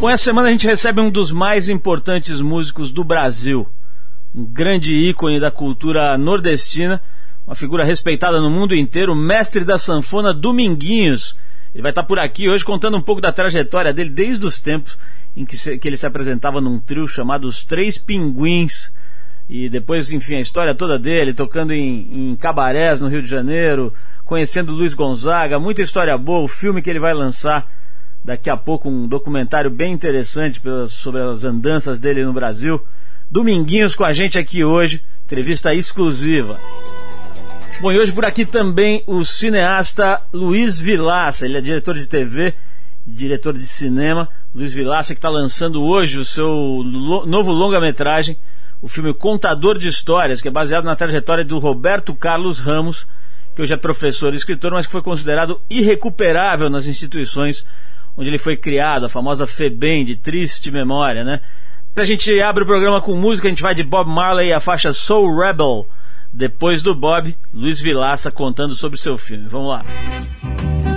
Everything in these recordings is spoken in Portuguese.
Bom, essa semana a gente recebe um dos mais importantes músicos do Brasil, um grande ícone da cultura nordestina, uma figura respeitada no mundo inteiro, mestre da sanfona Dominguinhos. Ele vai estar por aqui hoje contando um pouco da trajetória dele desde os tempos em que, se, que ele se apresentava num trio chamado Os Três Pinguins. E depois, enfim, a história toda dele, tocando em, em cabarés no Rio de Janeiro, conhecendo Luiz Gonzaga, muita história boa, o filme que ele vai lançar daqui a pouco um documentário bem interessante sobre as andanças dele no Brasil. Dominguinhos com a gente aqui hoje, entrevista exclusiva. Bom, e hoje por aqui também o cineasta Luiz Vilaça, ele é diretor de TV, diretor de cinema. Luiz Vilaça que está lançando hoje o seu novo longa-metragem, o filme Contador de Histórias, que é baseado na trajetória do Roberto Carlos Ramos, que hoje é professor e escritor, mas que foi considerado irrecuperável nas instituições onde ele foi criado, a famosa FEBEM, de triste memória, né? A gente abre o programa com música, a gente vai de Bob Marley e a faixa Soul Rebel. Depois do Bob, Luiz Vilaça contando sobre o seu filme. Vamos lá. Estamos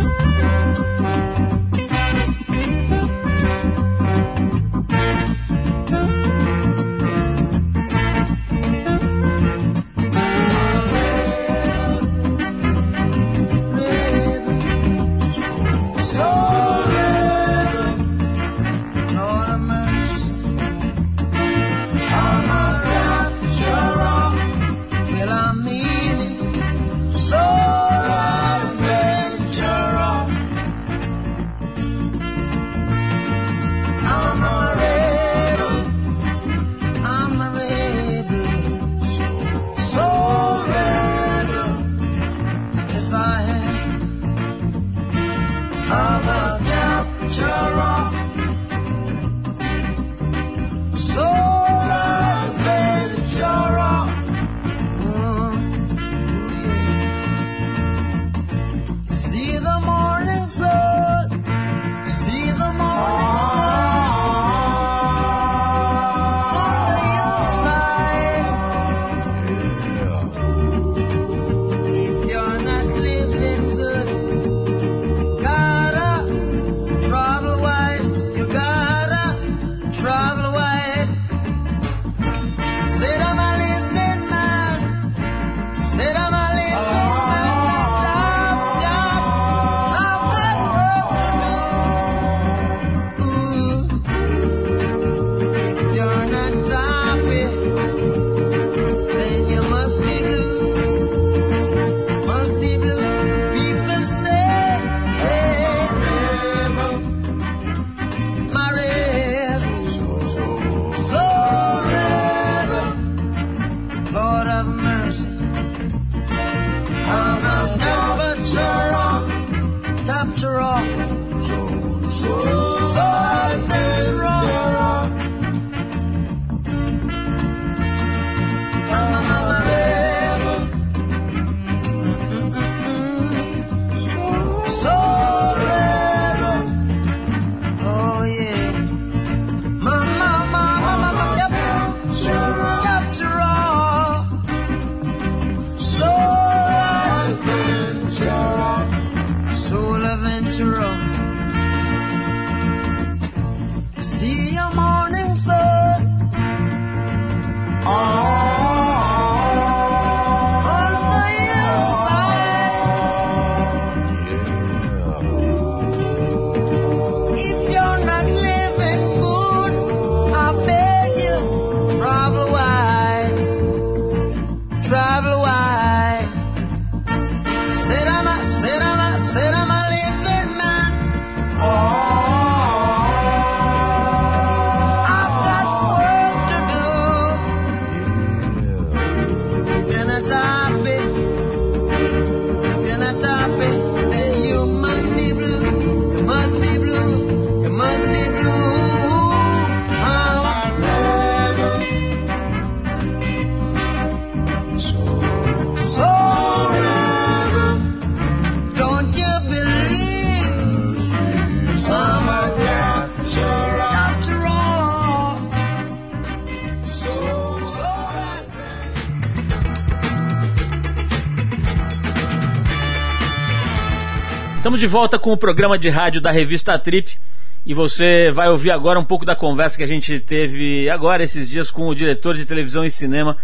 de volta com o programa de rádio da revista Trip. E você vai ouvir agora um pouco da conversa que a gente teve agora esses dias com o diretor de televisão e cinema,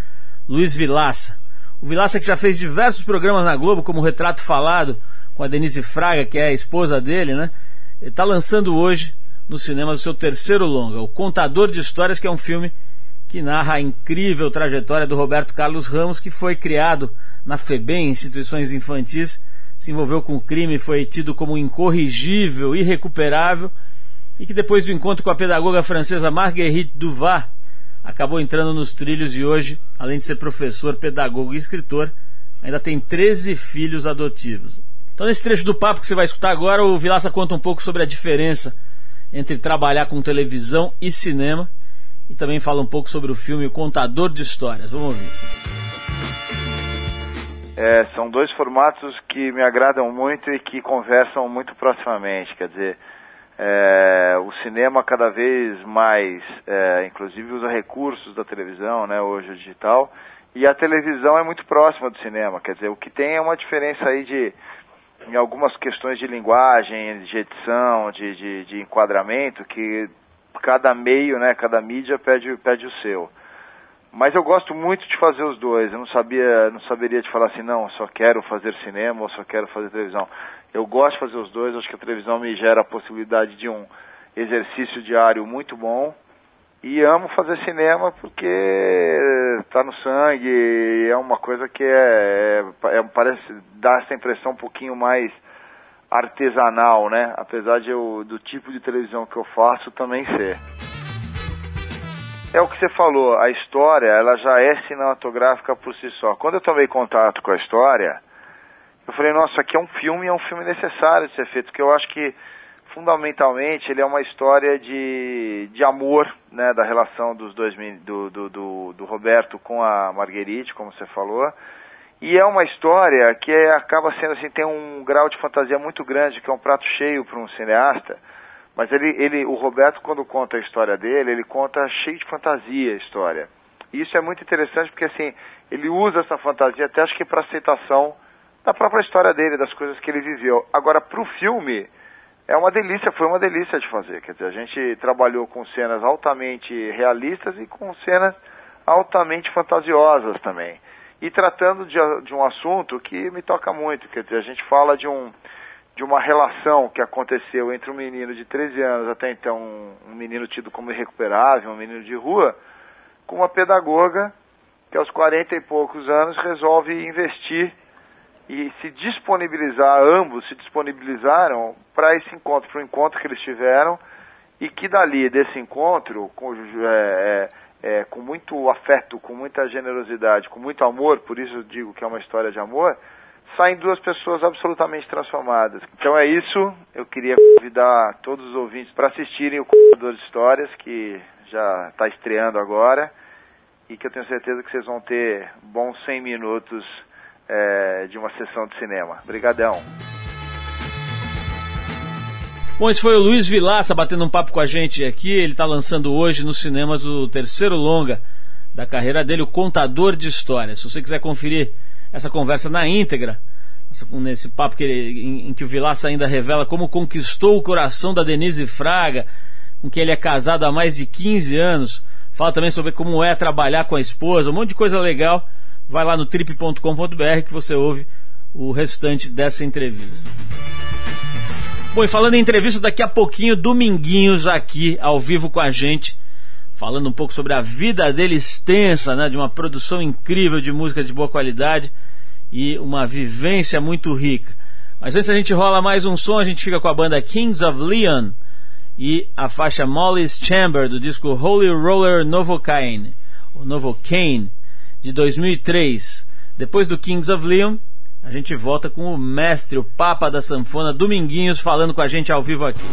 Luiz Vilaça. O Vilaça que já fez diversos programas na Globo, como Retrato Falado, com a Denise Fraga, que é a esposa dele, né? Está lançando hoje no cinema o seu terceiro longa, O Contador de Histórias, que é um filme que narra a incrível trajetória do Roberto Carlos Ramos, que foi criado na FEBEM, instituições infantis, se envolveu com o crime, foi tido como incorrigível, irrecuperável e que depois do encontro com a pedagoga francesa Marguerite Duvar, acabou entrando nos trilhos e hoje, além de ser professor, pedagogo e escritor, ainda tem 13 filhos adotivos. Então, nesse trecho do papo que você vai escutar agora, o Vilaça conta um pouco sobre a diferença entre trabalhar com televisão e cinema e também fala um pouco sobre o filme Contador de Histórias. Vamos ouvir. É, são dois formatos que me agradam muito e que conversam muito proximamente. Quer dizer, é, o cinema cada vez mais, é, inclusive usa recursos da televisão, né, hoje o digital, e a televisão é muito próxima do cinema, quer dizer, o que tem é uma diferença aí de, em algumas questões de linguagem, de edição, de, de, de enquadramento, que cada meio, né, cada mídia pede, pede o seu. Mas eu gosto muito de fazer os dois. Eu não sabia, não saberia te falar assim, não, só quero fazer cinema ou só quero fazer televisão. Eu gosto de fazer os dois, acho que a televisão me gera a possibilidade de um exercício diário muito bom. E amo fazer cinema porque está no sangue, é uma coisa que é, é, é, parece dar essa impressão um pouquinho mais artesanal, né? Apesar de eu, do tipo de televisão que eu faço também ser. É o que você falou, a história ela já é cinematográfica por si só. Quando eu tomei contato com a história, eu falei, nossa, aqui é um filme, é um filme necessário de ser feito, porque eu acho que fundamentalmente ele é uma história de, de amor, né, da relação dos dois do, do, do, do Roberto com a Marguerite, como você falou, e é uma história que é, acaba sendo assim, tem um grau de fantasia muito grande, que é um prato cheio para um cineasta, mas ele, ele, o Roberto quando conta a história dele, ele conta cheio de fantasia a história. E isso é muito interessante porque assim, ele usa essa fantasia até acho que para aceitação da própria história dele, das coisas que ele viveu. Agora, para o filme, é uma delícia, foi uma delícia de fazer. Quer dizer, a gente trabalhou com cenas altamente realistas e com cenas altamente fantasiosas também. E tratando de, de um assunto que me toca muito, quer dizer, a gente fala de um de uma relação que aconteceu entre um menino de 13 anos, até então um menino tido como irrecuperável, um menino de rua, com uma pedagoga que aos 40 e poucos anos resolve investir e se disponibilizar, ambos se disponibilizaram para esse encontro, para o encontro que eles tiveram, e que dali, desse encontro, com, é, é, é, com muito afeto, com muita generosidade, com muito amor, por isso eu digo que é uma história de amor, saem duas pessoas absolutamente transformadas. Então é isso, eu queria convidar todos os ouvintes para assistirem o Contador de Histórias, que já está estreando agora, e que eu tenho certeza que vocês vão ter bons 100 minutos é, de uma sessão de cinema. Obrigadão. Bom, esse foi o Luiz Vilaça batendo um papo com a gente aqui. Ele está lançando hoje nos cinemas o terceiro longa da carreira dele, o Contador de Histórias. Se você quiser conferir essa conversa na íntegra, nesse papo que em, em, que o Vilaça ainda revela como conquistou o coração da Denise Fraga, com quem ele é casado há mais de 15 anos. Fala também sobre como é trabalhar com a esposa, um monte de coisa legal vai lá no trip.com.br que você ouve o restante dessa entrevista. Bom, e falando em entrevista, daqui a pouquinho, Dominguinhos aqui, ao vivo com a gente, falando um pouco sobre a vida dele extensa, né, de uma produção incrível de música de boa qualidade e uma vivência muito rica. Mas antes a gente rola mais um som, a gente fica com a banda Kings of Leon e a faixa Molly's Chamber do disco Holy Roller Novocaine, o Novocaine de 2003. Depois do Kings of Leon, a gente volta com o mestre, o Papa da Sanfona, Dominguinhos, falando com a gente ao vivo aqui.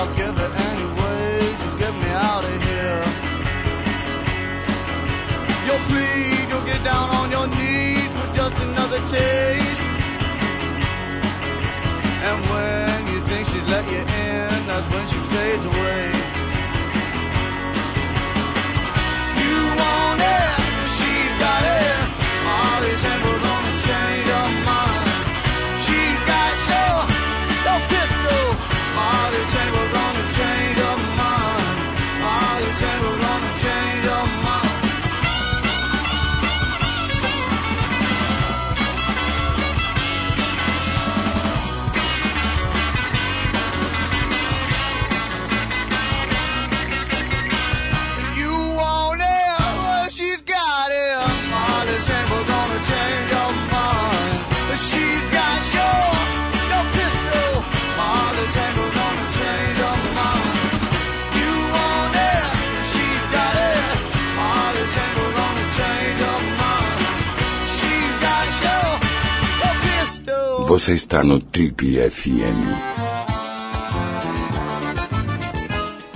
I'll give it anyway. Just get me out of here. You'll plead, you'll get down on your knees for just another taste. And when you think she's let you in, that's when she fades away. Você está no Trip FM.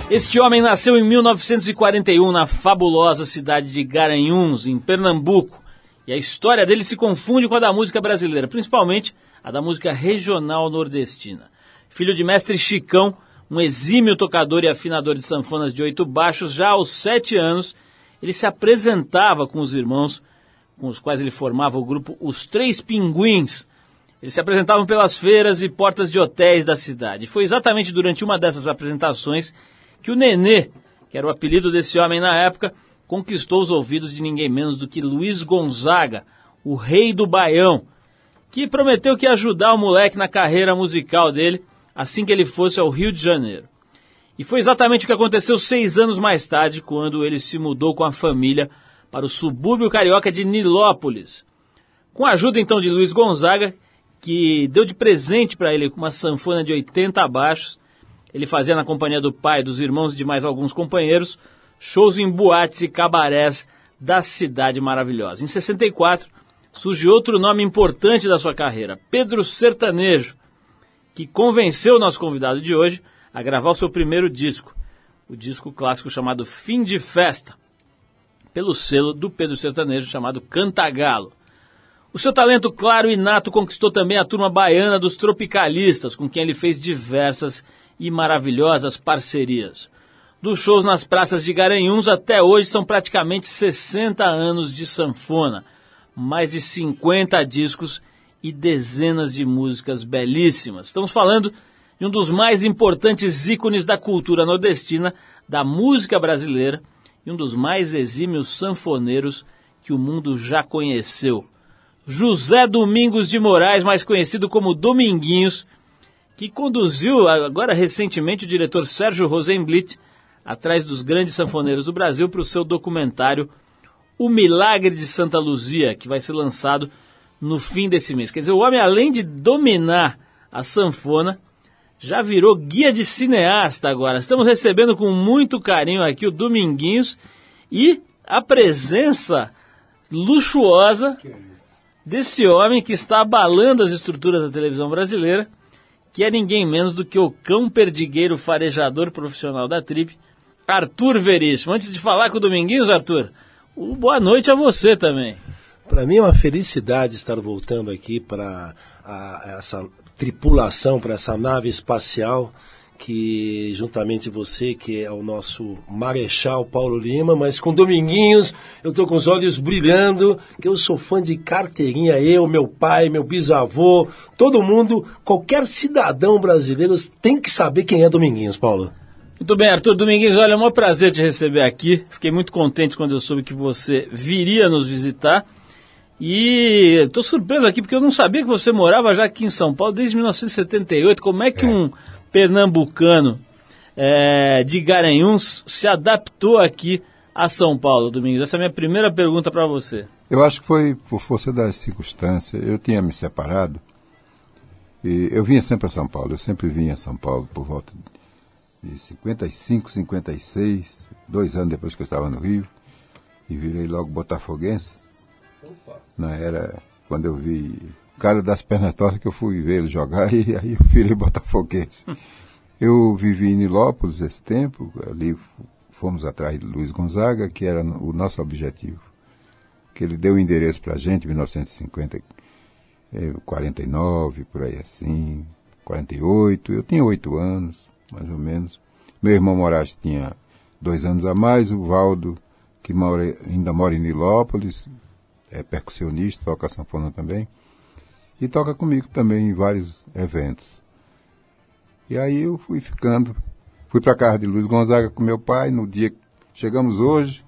Este homem nasceu em 1941 na fabulosa cidade de Garanhuns, em Pernambuco. E a história dele se confunde com a da música brasileira, principalmente a da música regional nordestina. Filho de mestre Chicão, um exímio tocador e afinador de sanfonas de oito baixos, já aos sete anos, ele se apresentava com os irmãos com os quais ele formava o grupo Os Três Pinguins. Eles se apresentavam pelas feiras e portas de hotéis da cidade. Foi exatamente durante uma dessas apresentações que o Nenê, que era o apelido desse homem na época, conquistou os ouvidos de ninguém menos do que Luiz Gonzaga, o rei do Baião, que prometeu que ia ajudar o moleque na carreira musical dele assim que ele fosse ao Rio de Janeiro. E foi exatamente o que aconteceu seis anos mais tarde, quando ele se mudou com a família para o subúrbio carioca de Nilópolis. Com a ajuda então de Luiz Gonzaga, que deu de presente para ele uma sanfona de 80 baixos, ele fazia na companhia do pai, dos irmãos e de mais alguns companheiros, shows em boates e cabarés da cidade maravilhosa. Em 64, surge outro nome importante da sua carreira, Pedro Sertanejo, que convenceu o nosso convidado de hoje a gravar o seu primeiro disco, o disco clássico chamado Fim de Festa, pelo selo do Pedro Sertanejo chamado Cantagalo. O seu talento claro e nato conquistou também a turma baiana dos tropicalistas, com quem ele fez diversas e maravilhosas parcerias. Dos shows nas praças de Garanhuns até hoje são praticamente 60 anos de sanfona, mais de 50 discos e dezenas de músicas belíssimas. Estamos falando de um dos mais importantes ícones da cultura nordestina, da música brasileira e um dos mais exímios sanfoneiros que o mundo já conheceu. José Domingos de Moraes, mais conhecido como Dominguinhos, que conduziu agora recentemente o diretor Sérgio Rosenblit atrás dos grandes sanfoneiros do Brasil para o seu documentário O Milagre de Santa Luzia, que vai ser lançado no fim desse mês. Quer dizer, o homem, além de dominar a sanfona, já virou guia de cineasta agora. Estamos recebendo com muito carinho aqui o Dominguinhos e a presença luxuosa desse homem que está abalando as estruturas da televisão brasileira, que é ninguém menos do que o cão perdigueiro farejador profissional da Trip, Arthur Veríssimo. Antes de falar com o Dominguinhos, Arthur, boa noite a você também. Para mim é uma felicidade estar voltando aqui para essa tripulação, para essa nave espacial que juntamente você, que é o nosso Marechal Paulo Lima, mas com Dominguinhos, eu estou com os olhos brilhando, que eu sou fã de carteirinha, eu, meu pai, meu bisavô, todo mundo, qualquer cidadão brasileiro tem que saber quem é Dominguinhos, Paulo. Muito bem, Arthur Domingues, olha, é um prazer te receber aqui. Fiquei muito contente quando eu soube que você viria nos visitar. E estou surpreso aqui porque eu não sabia que você morava já aqui em São Paulo desde 1978. Como é que é. um pernambucano é, de Garanhuns se adaptou aqui a São Paulo, Domingos? Essa é a minha primeira pergunta para você. Eu acho que foi por força das circunstâncias. Eu tinha me separado e eu vinha sempre a São Paulo. Eu sempre vinha a São Paulo por volta de 55, 56, dois anos depois que eu estava no Rio e virei logo botafoguense. Opa. Não era quando eu vi cara das pernas tortas que eu fui ver ele jogar e aí eu virei botafoguense. Eu vivi em Nilópolis esse tempo, ali fomos atrás de Luiz Gonzaga, que era o nosso objetivo. Que ele deu o endereço para a gente em 1950, eh, 49, por aí assim, 48. Eu tinha oito anos, mais ou menos. Meu irmão Moraes tinha dois anos a mais, o Valdo, que mora, ainda mora em Nilópolis, é percussionista, toca sanfona também, e toca comigo também em vários eventos. E aí eu fui ficando, fui para casa de Luiz Gonzaga com meu pai, no dia que chegamos hoje,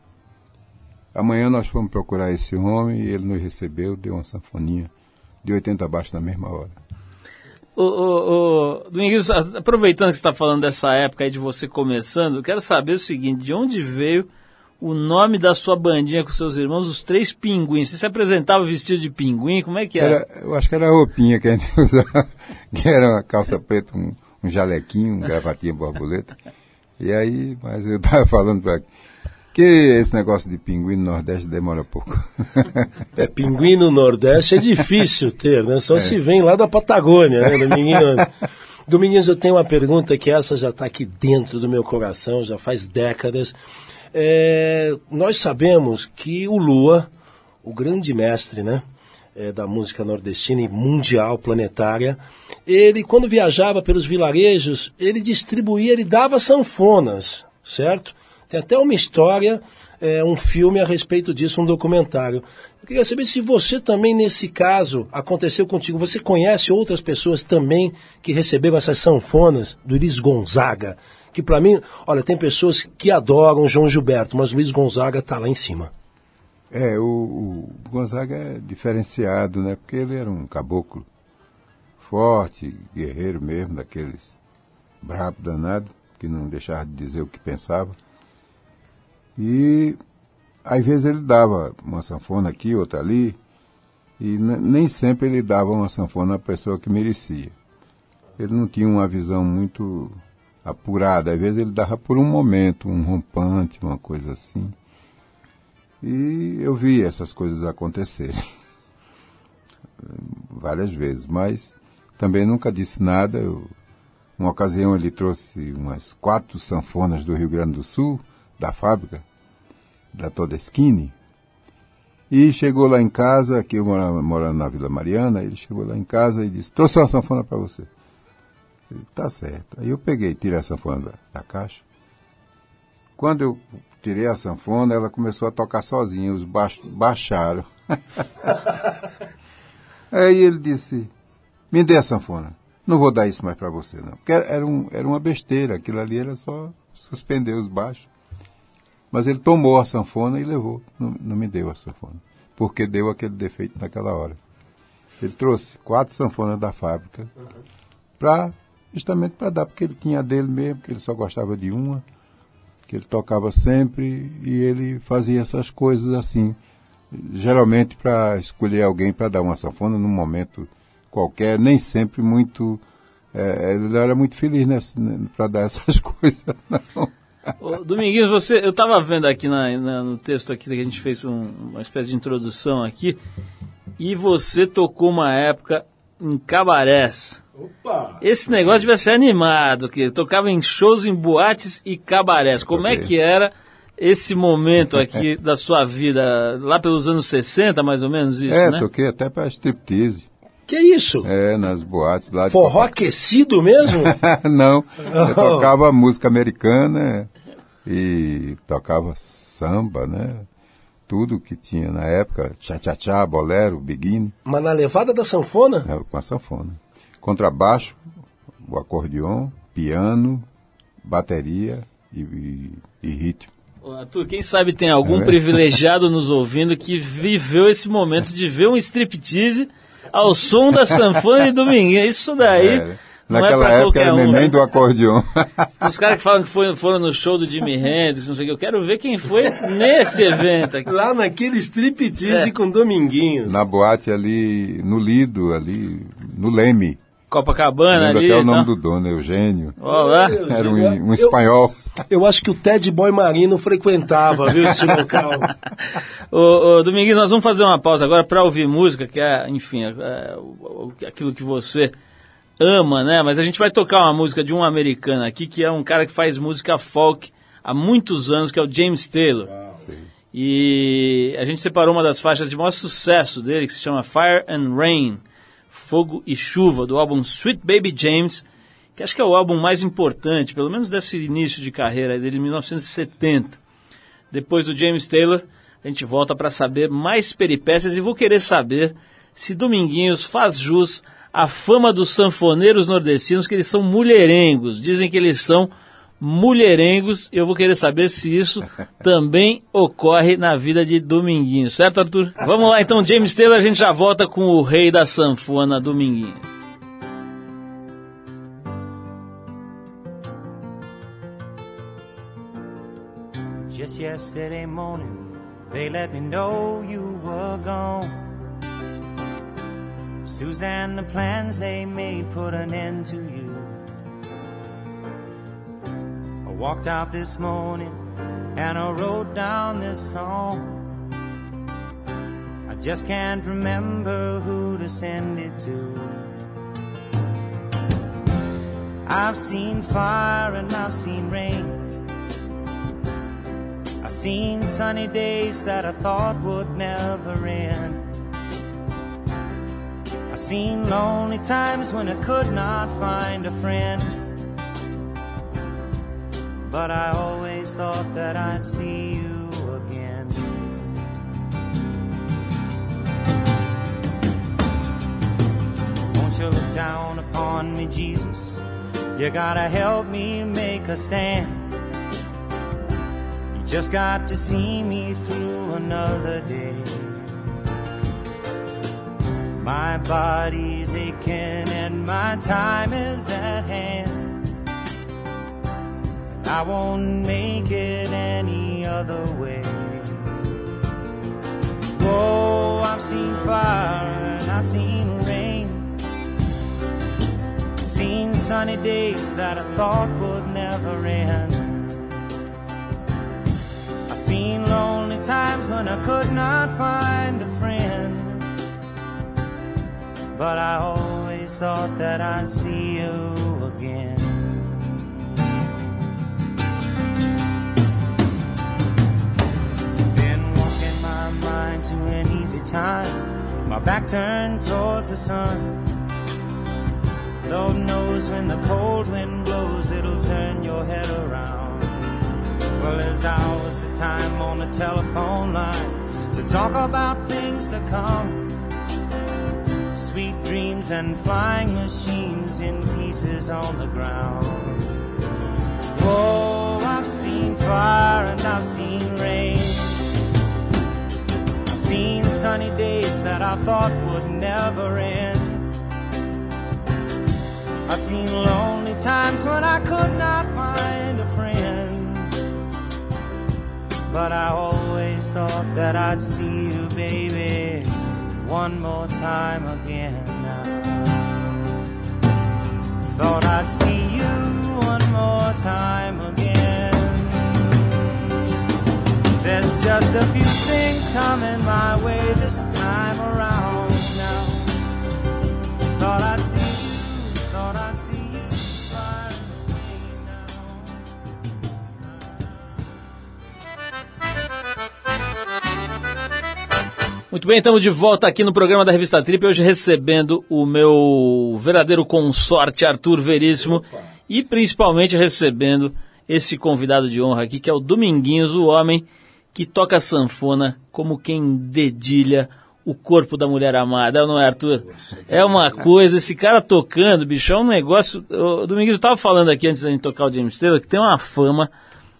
amanhã nós fomos procurar esse homem e ele nos recebeu, deu uma sanfoninha de 80 abaixo na mesma hora. Ô, ô, a- aproveitando que você está falando dessa época aí de você começando, eu quero saber o seguinte, de onde veio o nome da sua bandinha com seus irmãos, os Três Pinguins? Você se apresentava vestido de pinguim? Como é que era? Era, eu acho que era a roupinha que a gente usava, que era uma calça preta, um, um jalequinho, um gravatinha borboleta. E aí, mas eu estava falando para que esse negócio de pinguim no Nordeste demora pouco. É, pinguim no Nordeste é difícil ter, né? Só se vem lá da Patagônia, né, Dominguinhos? Dominguinhos, eu tenho uma pergunta que essa já está aqui dentro do meu coração, já faz décadas. É, nós sabemos que o Lua, o grande mestre, né? é, da música nordestina e mundial, planetária, ele, quando viajava pelos vilarejos, ele distribuía, ele dava sanfonas, certo? Tem até uma história, é, um filme a respeito disso, um documentário. Eu queria saber se você também, nesse caso, aconteceu contigo. Você conhece outras pessoas também que receberam essas sanfonas do Luiz Gonzaga? Que para mim, olha, tem pessoas que adoram João Gilberto, mas Luiz Gonzaga está lá em cima. É, o, o Gonzaga é diferenciado, né? Porque ele era um caboclo forte, guerreiro mesmo, daqueles brabo danado, que não deixava de dizer o que pensava. E às vezes ele dava uma sanfona aqui, outra ali, e ne- nem sempre ele dava uma sanfona à pessoa que merecia. Ele não tinha uma visão muito apurada, às vezes ele dava por um momento, um rompante, uma coisa assim. E eu vi essas coisas acontecerem várias vezes, mas também nunca disse nada. Eu, uma ocasião ele trouxe umas quatro sanfonas do Rio Grande do Sul, da fábrica, da Todeschini, e chegou lá em casa, aqui eu morava, na Vila Mariana, ele chegou lá em casa e disse, trouxe uma sanfona para você. Tá certo. Aí eu peguei, tirei a sanfona da, da caixa. Quando eu tirei a sanfona, ela começou a tocar sozinha, os baixos baixaram. Aí ele disse, me dê a sanfona. Não vou dar isso mais para você, não. Porque era, um, era uma besteira, aquilo ali era só suspender os baixos. Mas ele tomou a sanfona e levou, não, não me deu a sanfona. Porque deu aquele defeito naquela hora. Ele trouxe quatro sanfonas da fábrica, pra, justamente para dar, porque ele tinha dele mesmo, que ele só gostava de uma que ele tocava sempre e ele fazia essas coisas assim, geralmente para escolher alguém para dar uma sanfona num momento qualquer, nem sempre muito. É, ele era muito feliz para dar essas coisas, não. Ô, Dominguinhos, você, eu estava vendo aqui na, na- no texto aqui que a gente fez um- uma espécie de introdução aqui, e você tocou uma época em cabarés. Opa! Esse negócio devia ser animado, que tocava em shows, em boates e cabarés. Como é que era esse momento aqui da sua vida? Lá pelos anos 60, mais ou menos isso, é, né? toquei até para striptease, Que isso? é, nas boates lá de Forró aquecido mesmo? não, eu tocava música americana e tocava samba, né? Tudo que tinha na época, tchá-tchá-tchá, bolero, biguine. Mas na levada da sanfona? É, com a sanfona. Contrabaixo, o acordeon, piano, bateria e, e- e ritmo. Arthur, quem sabe tem algum É. privilegiado nos ouvindo que viveu esse momento de ver um striptease ao som da sanfona e dominguinha. Isso daí é Naquela pra época era um. neném né? do acordeon. Os caras que falam que foi- foram no show do Jimi Hendrix, não sei o que, eu quero ver quem foi nesse evento aqui. Lá naquele striptease É. com Dominguinhos. Na boate ali, no Lido, ali, no Leme. Copacabana Lembro ali. até o nome tal. do dono, Eugênio. Ó lá. Era um, um Eu- espanhol. Eu acho que o Ted Boy Marino frequentava, viu, esse local. Ô, ô, Dominguinho, nós vamos fazer uma pausa agora para ouvir música, que é, enfim, é, é, aquilo que você ama, né? Mas a gente vai tocar uma música de um americano aqui que é um cara que faz música folk há muitos anos, que é o James Taylor. E a gente separou uma das faixas de maior sucesso dele, que se chama Fire and Rain, Fogo e Chuva, do álbum Sweet Baby James, que acho que é o álbum mais importante, pelo menos desse início de carreira dele, em 1970. Depois do James Taylor, a gente volta para saber mais peripécias e vou querer saber se Dominguinhos faz jus à fama dos sanfoneiros nordestinos, que eles são mulherengos. Dizem que eles são mulherengos. Eu vou querer saber se isso também ocorre na vida de Dominguinhos, certo, Arthur? Vamos lá então, James Taylor, a gente já volta com o rei da sanfona, Dominguinhos. Just yesterday morning, they let me know you were gone. Suzanne, the plans they made put an end to you. I walked out this morning and I wrote down this song. I just can't remember who to send it to. I've seen fire and I've seen rain. I've seen sunny days that I thought would never end. Seen lonely times when I could not find a friend. But I always thought that I'd see you again. Won't you look down upon me, Jesus? You gotta help me make a stand. You just got to see me through another day. My body's aching and my time is at hand. I won't make it any other way. Whoa, I've seen fire and I've seen rain. Seen sunny days that I thought would never end. I've seen lonely times when I could not find a friend. But I always thought that I'd see you again. Been walking my mind to an easy time. My back turned towards the sun. Lord knows when the cold wind blows, it'll turn your head around. Well, there's hours of time on the telephone line to talk about things to come. Sweet dreams and flying machines in pieces on the ground. Whoa, I've seen fire and I've seen rain. I've seen sunny days that I thought would never end. I've seen lonely times when I could not find a friend. But I always thought that I'd see you, baby, one more time again now. Thought I'd see you one more time again. There's just a few things coming my way this time around now. Thought I'd see Muito bem, estamos de volta aqui no programa da Revista Trip, hoje recebendo o meu verdadeiro consorte Arthur Veríssimo e principalmente recebendo esse convidado de honra aqui, que é o Dominguinhos, o homem que toca sanfona como quem dedilha o corpo da mulher amada, não é, Arthur? É uma coisa, esse cara tocando, bicho, é um negócio. O Dominguinhos estava falando aqui antes da gente tocar o James Taylor, que tem uma fama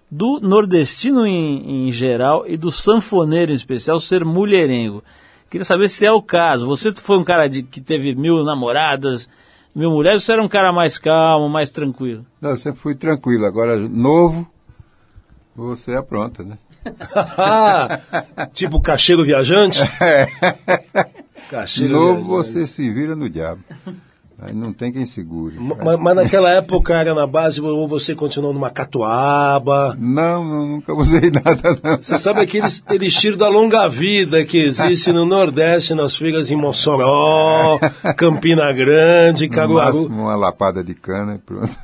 do nordestino em, em geral e do sanfoneiro em especial ser mulherengo. Queria saber se é o caso. Você foi um cara de, que teve mil namoradas, mil mulheres, ou você era um cara mais calmo, mais tranquilo? Não, eu sempre fui tranquilo. Agora, novo, você apronta, né? tipo cachego viajante? Cachego novo, viajante. você se vira no diabo. Aí não tem quem segure. Ma- Mas, naquela época era na base, ou você continuou numa catuaba. Não, não, nunca usei nada, não. Você sabe aquele elixir da longa vida que existe no Nordeste, nas feiras em Mossoró, Campina Grande, No Caruaru. máximo uma lapada de cana e pronto.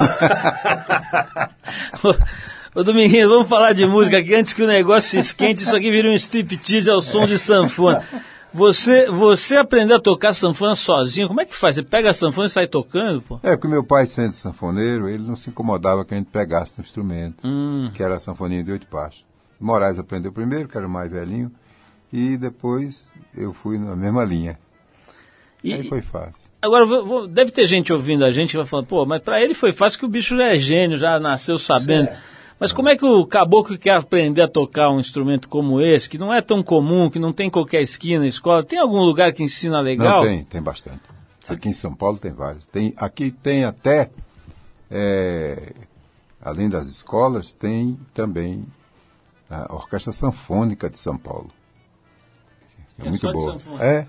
Ô Dominguinho, vamos falar de música aqui antes que o negócio se esquente. Isso aqui vira um striptease ao som de sanfona. Você, você aprendeu a tocar sanfona sozinho? Como é que faz? Você pega a sanfona e sai tocando, pô? É, porque meu pai, sendo sanfoneiro, ele não se incomodava que a gente pegasse no instrumento, Hum. que era a sanfoninha de oito passos. Moraes aprendeu primeiro, que era o mais velhinho, e depois eu fui na mesma linha. E- Aí foi fácil. Agora, vou- vou- deve ter gente ouvindo a gente que vai falando, pô, mas pra ele foi fácil que o bicho já é gênio, já nasceu sabendo. Mas como é que o caboclo que quer aprender a tocar um instrumento como esse, que não é tão comum, que não tem em qualquer esquina na escola, tem algum lugar que ensina legal? Não, tem, tem bastante. Aqui em São Paulo tem vários. Tem, aqui tem até, é, além das escolas, tem também a Orquestra Sanfônica de São Paulo. É É muito boa. É,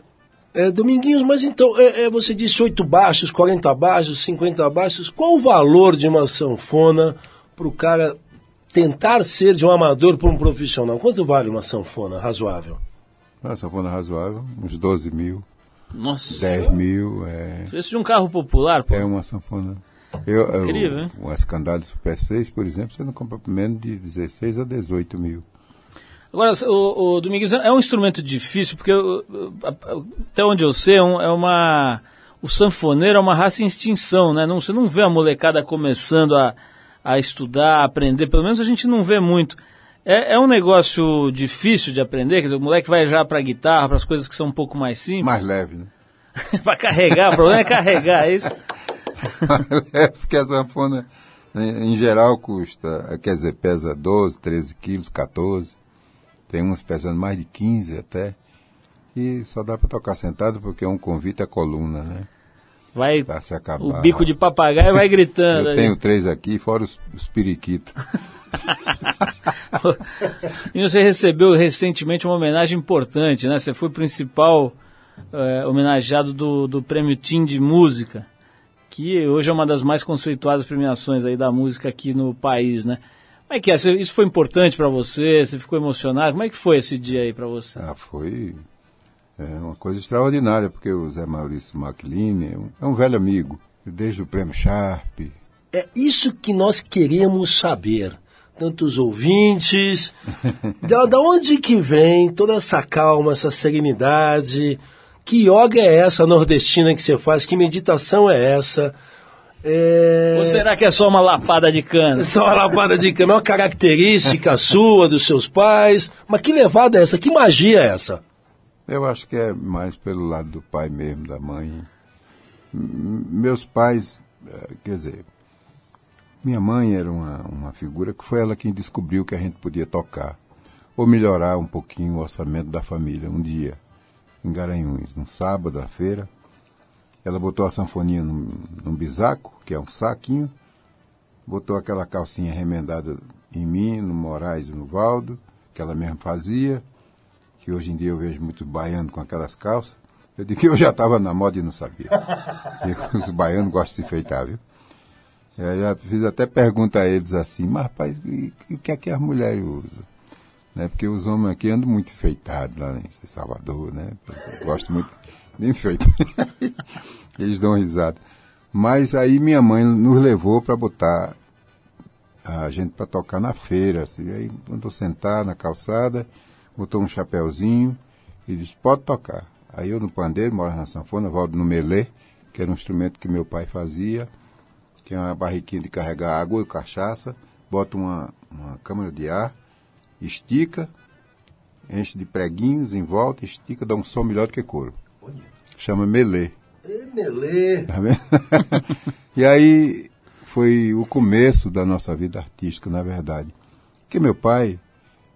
É, Dominguinhos, mas então, é, é, você disse oito baixos, 40 baixos, 50 baixos. Qual o valor de uma sanfona para o cara tentar ser de um amador para um profissional? Quanto vale uma sanfona razoável? uma sanfona razoável, uns 12 mil, Nossa, 10 mil, é, preço de um carro popular, pô. é uma sanfona. Eu, eu- Incrível, hein? o Escandalho Super 6, por exemplo, você não compra por menos de 16 a 18 mil. Agora, o, o Domingues é um instrumento difícil, porque eu- até onde eu sei, é, um- é uma. O sanfoneiro é uma raça em extinção, né? Não, você não vê a molecada começando a, a estudar, a aprender, pelo menos a gente não vê muito. É, é um negócio difícil de aprender, quer dizer, o moleque vai já pra guitarra, para as coisas que são um pouco mais simples, Mais leve, né? pra carregar, o problema é carregar, é isso? É, porque a sanfona, em em geral, custa, quer dizer, pesa 12, 13 quilos, 14. Tem umas pesando mais de 15 até. E só dá para tocar sentado porque é um convite à coluna, né? Vai Para se acabar. o bico de papagaio vai gritando. Eu ali. tenho três aqui, fora os, os periquitos. E você recebeu recentemente uma homenagem importante, né? Você foi o principal eh, homenageado do, do Prêmio Team de Música, que hoje é uma das mais conceituadas premiações aí da música aqui no país, né? Como é que é? Isso foi importante para você? Você ficou emocionado? Como é que foi esse dia aí para você? Ah, foi é, uma coisa extraordinária, porque o Zé Maurício McLean é um, é um velho amigo, desde o prêmio Sharp. É isso que nós queremos saber. Tantos ouvintes. da, da onde que vem toda essa calma, essa serenidade? Que yoga é essa nordestina que você faz? Que meditação é essa? É... Ou será que é só uma lapada de cana? Só uma lapada de cana, é uma característica sua, dos seus pais. Mas que levada é essa? Que magia é essa? Eu acho que é mais pelo lado do pai mesmo, da mãe. Meus pais, eh, quer dizer, minha mãe era uma, uma figura que foi ela quem descobriu que a gente podia tocar, ou melhorar um pouquinho o orçamento da família. Um dia, em Garanhuns, num sábado, à feira, ela botou a sanfoninha num, num bisaco, que é um saquinho, botou aquela calcinha remendada em mim, no Moraes e no Valdo, que ela mesma fazia, que hoje em dia eu vejo muito baiano com aquelas calças. Eu digo que eu já estava na moda e não sabia. Os baianos gostam de se enfeitar, viu? Eu já fiz até pergunta a eles assim, mas rapaz, o que é que as mulheres usam? Né? Porque os homens aqui andam muito enfeitados lá em Salvador, né? Eu gosto muito de enfeite. Eles dão risada. Mas aí minha mãe nos levou para botar a gente para tocar na feira. Assim. Aí quando eu sentar na calçada, botou um chapéuzinho e disse, pode tocar. Aí eu no pandeiro, moro na sanfona, volto no melê, que era um instrumento que meu pai fazia, que é uma barriquinha de carregar água ou cachaça, bota uma, uma câmara de ar, estica, enche de preguinhos em volta, estica, dá um som melhor do que couro. Chama melê. Melê. Tá vendo? e aí foi o começo da nossa vida artística, na verdade. Porque meu pai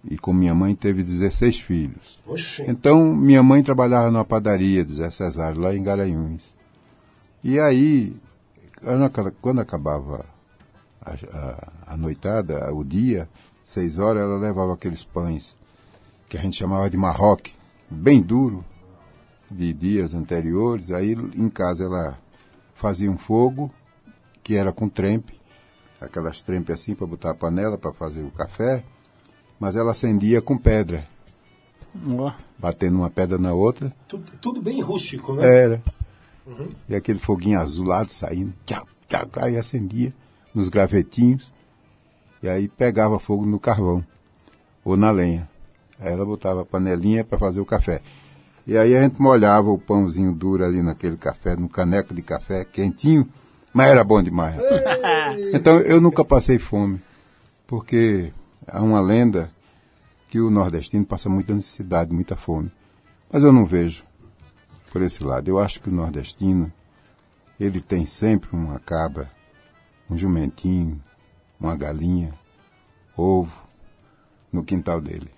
e com minha mãe teve 16 filhos. Oxi. Então minha mãe trabalhava numa padaria de Zé Cesário, lá em Garanhuns. E aí, quando aca- quando acabava a, a, a noitada, o dia, seis horas, ela levava aqueles pães que a gente chamava de marroque, bem duro, de dias anteriores. Aí em casa ela fazia um fogo, que era com trempe, aquelas trempes assim para botar a panela para fazer o café, mas ela acendia com pedra, Ó, batendo uma pedra na outra. Tudo, tudo bem rústico, né? Era. E aquele foguinho azulado saindo, tchau, tchau, aí acendia nos gravetinhos, e aí pegava fogo no carvão, ou na lenha. Aí ela botava a panelinha para fazer o café. E aí a gente molhava o pãozinho duro ali naquele café, no caneco de café, quentinho, mas era bom demais. então eu nunca passei fome, porque há uma lenda que o nordestino passa muita necessidade, muita fome. Mas eu não vejo por esse lado. Eu acho que o nordestino, ele tem sempre uma cabra, um jumentinho, uma galinha, ovo, no quintal dele.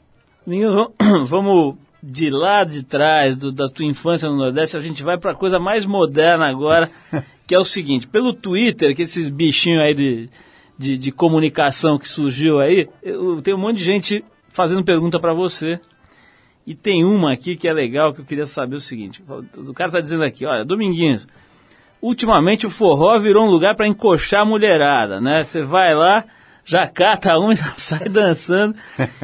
Vamos de lá de trás do- da tua infância no Nordeste, a gente vai para coisa mais moderna agora, que é o seguinte, pelo Twitter, que esses bichinhos aí de, de, de comunicação que surgiu aí, eu, tem um monte de gente fazendo pergunta para você. E tem uma aqui que é legal, que eu queria saber o seguinte. O cara tá dizendo aqui, olha, Dominguinhos, ultimamente o forró virou um lugar para encoxar a mulherada, né? Você vai lá, já cata um, já sai dançando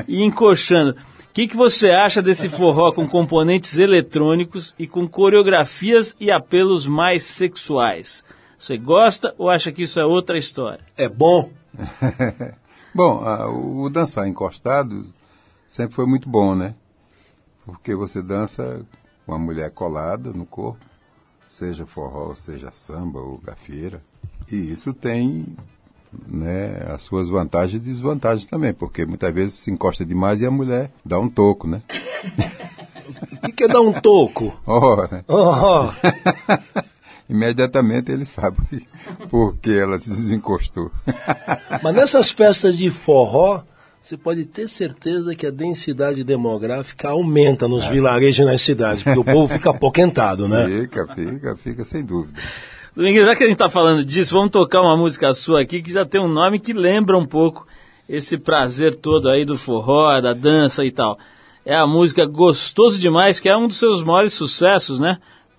e encoxando. O que, que você acha desse forró com componentes eletrônicos e com coreografias e apelos mais sexuais? Você gosta ou acha que isso é outra história? É bom. Bom, a- o dançar encostado sempre foi muito bom, né? Porque você dança com a mulher colada no corpo, seja forró, seja samba ou gafieira. E isso tem né, as suas vantagens e desvantagens também, porque muitas vezes se encosta demais e a mulher dá um toco, né? O que, que é dar um toco? Ora, Oh, imediatamente ele sabe por que ela se desencostou. mas nessas festas de forró, você pode ter certeza que a densidade demográfica aumenta nos vilarejos e nas cidades, porque o povo fica apoquentado, né? Fica, fica, fica, sem dúvida. Dominguinhos, já que a gente está falando disso, vamos tocar uma música sua aqui que já tem um nome que lembra um pouco esse prazer todo aí do forró, da dança e tal. É a música Gostoso Demais, que é um dos seus maiores sucessos, né?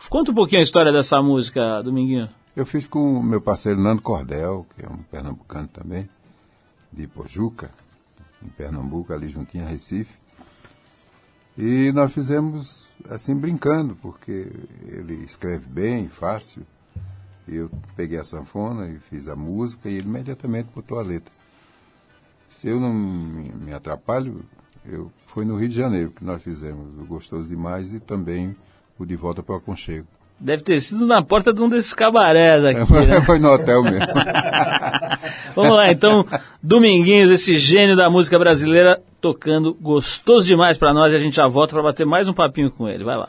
Conta um pouquinho a história dessa música, Dominguinho. Eu fiz com o meu parceiro Nando Cordel, que é um pernambucano também, de Pojuca, em Pernambuco, ali juntinho a Recife. E nós fizemos assim brincando, porque ele escreve bem, fácil. Eu peguei a sanfona e fiz a música e ele imediatamente botou a letra. Se eu não me me atrapalho, eu foi no Rio de Janeiro que nós fizemos o Gostoso Demais e também o De Volta para o Aconchego. Deve ter sido na porta de um desses cabarés aqui, né? foi no hotel mesmo. Vamos lá, então, Dominguinhos, esse gênio da música brasileira, tocando gostoso demais pra nós e a gente já volta pra bater mais um papinho com ele. Vai lá.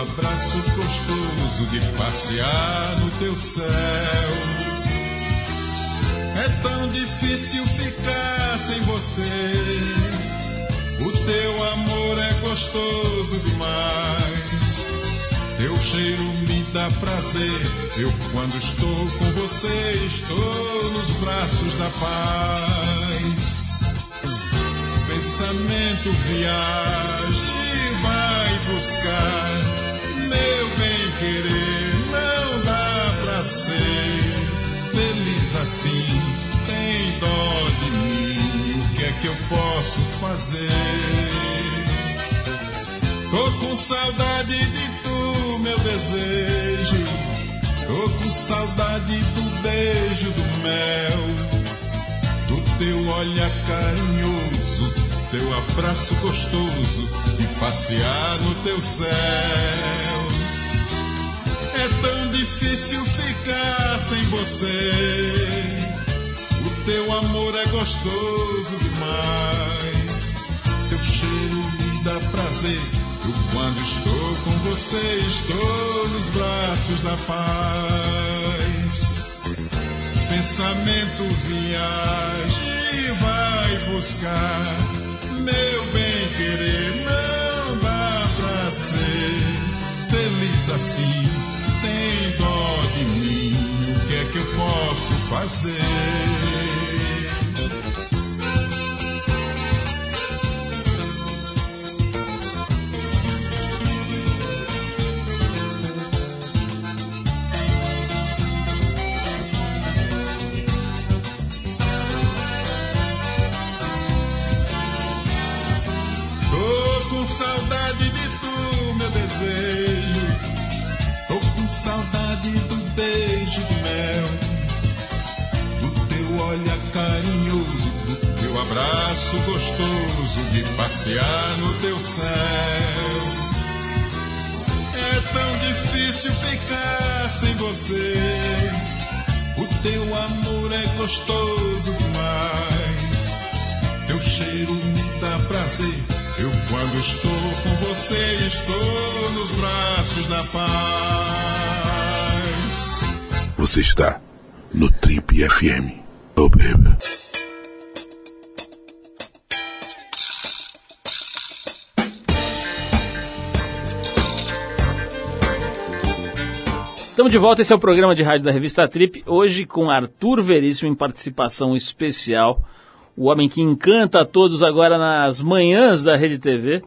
Abraço gostoso de passear no teu céu. É tão difícil ficar sem você. O teu amor é gostoso demais. Teu cheiro me dá prazer. Eu, quando estou com você, estou nos braços da paz. Pensamento viaja e vai buscar. Meu bem querer, não dá pra ser feliz assim. Tem dó de mim. O que é que eu posso fazer? Tô com saudade de tu, meu desejo. Tô com saudade do beijo do mel, do teu olhar carinhoso, teu abraço gostoso e passear no teu céu. É tão difícil ficar sem você. O teu amor é gostoso demais. Teu cheiro me dá prazer. Eu quando estou com você estou nos braços da paz. Pensamento viaja e vai buscar meu bem querer não dá pra ser feliz assim. De mim, o que é que eu posso fazer? Tô com saudade de tu, meu desejo. Beijo de mel, do teu olhar carinhoso, do teu abraço gostoso, de passear no teu céu. É tão difícil ficar sem você. O teu amor é gostoso demais. Teu cheiro me dá prazer. Eu, quando estou com você, estou nos braços da paz. Você está no Trip FM. Oh, baby. Estamos de volta, esse é o programa de rádio da revista Trip, hoje com Arthur Veríssimo em participação especial, o homem que encanta a todos agora nas manhãs da Rede TV,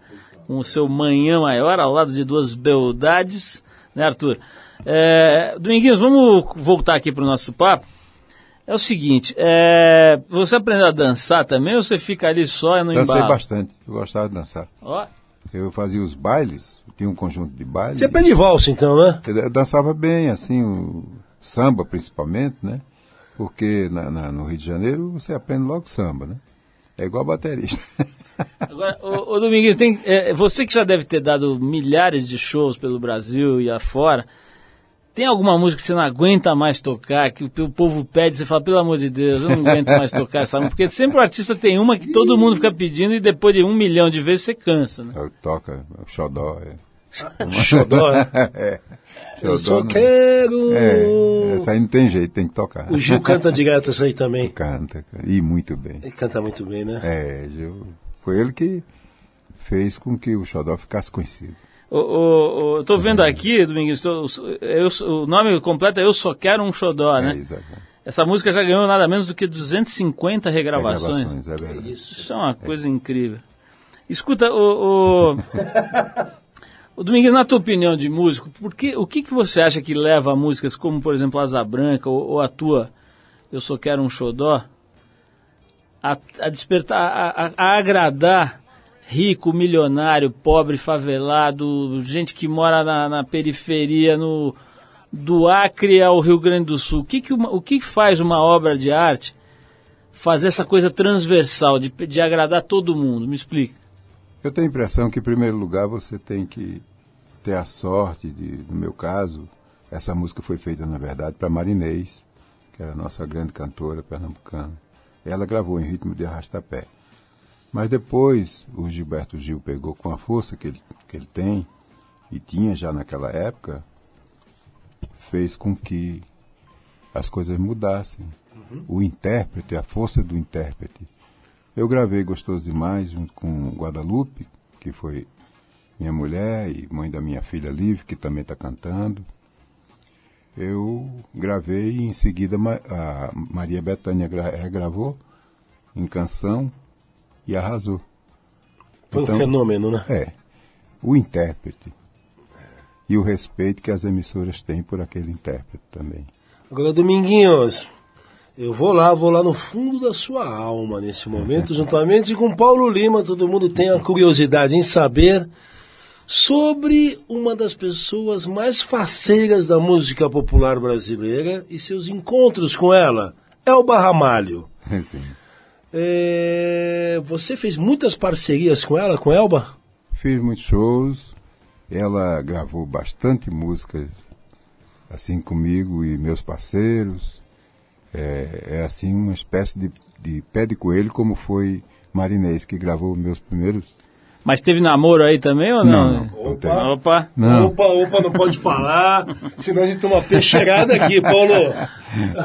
com o seu manhã maior, ao lado de duas beldades, né Arthur? É, Dominguinhos, vamos voltar aqui para o nosso papo. É o seguinte, é, você aprendeu a dançar também ou você fica ali só e no Dancei embalo? bastante, eu gostava de dançar. Ó, Eu fazia os bailes, tinha um conjunto de bailes. Você é pé de valsa, então, né? Eu dançava bem, assim, o samba principalmente, né? Porque na- na- no Rio de Janeiro você aprende logo samba, né? É igual baterista. Agora, ô, ô Dominguinhos, tem, é, você que já deve ter dado milhares de shows pelo Brasil e afora, tem alguma música que você não aguenta mais tocar, que o, o povo pede, você fala, pelo amor de Deus, eu não aguento mais tocar essa música, porque sempre o artista tem uma que todo mundo fica pedindo e depois de um milhão de vezes você cansa, né? Eu toca, o xodó. É. Xodó, né? é. Eu Xodó só não- quero. É, essa aí não tem jeito, tem que tocar. O Gil canta direto isso aí também. Canta, e muito bem. Ele canta muito bem, né? É, Gil, foi ele que fez com que o xodó ficasse conhecido. Ô, ô, eu tô vendo aqui, Dominguinhos, tô- eu- o nome completo é Eu Só Quero um Xodó, É, né? exato. Essa música já ganhou nada menos do que 250 regravações. Regravações, é verdade. Isso é uma coisa incrível. Escuta, o, o, o Domingues, na tua opinião de músico, por que, o que, que você acha que leva a músicas como, por exemplo, Asa Branca ou, ou a tua Eu Só Quero um Xodó a, a despertar, a, a- a agradar rico, milionário, pobre, favelado, gente que mora na, na periferia, no, do Acre ao Rio Grande do Sul. O que, que, uma- o que faz uma obra de arte fazer essa coisa transversal, de, de agradar todo mundo? Me explica. Eu tenho a impressão que, em primeiro lugar, você tem que ter a sorte de, no meu caso, essa música foi feita, na verdade, para Marinês, que era a nossa grande cantora pernambucana. Ela gravou em ritmo de arrastapé. Mas depois, o Gilberto Gil pegou com a força que ele, que ele tem, e tinha já naquela época, fez com que as coisas mudassem. O intérprete, a força do intérprete. Eu gravei Gostoso Demais junto com Guadalupe, que foi minha mulher e mãe da minha filha Liv, que também está cantando. Eu gravei e em seguida a Maria Bethânia gra- regravou em canção e arrasou. Foi Então- um fenômeno, né? É, o intérprete e o respeito que as emissoras têm por aquele intérprete também. Agora, Dominguinhos, eu vou lá, vou lá no fundo da sua alma nesse momento, juntamente com Paulo Lima. Todo mundo tem a curiosidade em saber sobre uma das pessoas mais faceiras da música popular brasileira e seus encontros com ela, Elba Ramalho. Sim. É, você fez muitas parcerias com ela, com Elba? Fiz muitos shows, ela gravou bastante músicas assim comigo e meus parceiros. É, é assim uma espécie de, de pé de coelho, como foi Marinês, que gravou meus primeiros Mas teve namoro aí também ou não? Não, não, teve. Opa. Não. Opa, opa, não pode falar, senão a gente toma peixeirada aqui, Paulo.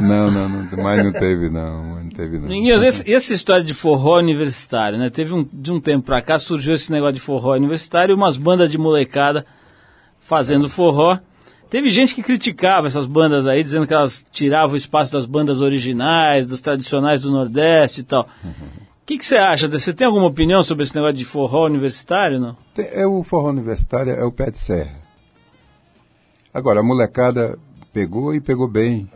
Não, não, não, mas não teve não, não teve não. Ninguém, esse- essa história de forró universitário, né? Teve um, de um tempo pra cá surgiu esse negócio de forró universitário e umas bandas de molecada fazendo forró. Teve gente que criticava essas bandas aí, dizendo que elas tiravam o espaço das bandas originais, dos tradicionais do Nordeste e tal. O que que você acha? Você tem alguma opinião sobre esse negócio de forró universitário, não? Tem- É o forró universitário, é o pé de serra. Agora, a molecada pegou e pegou bem.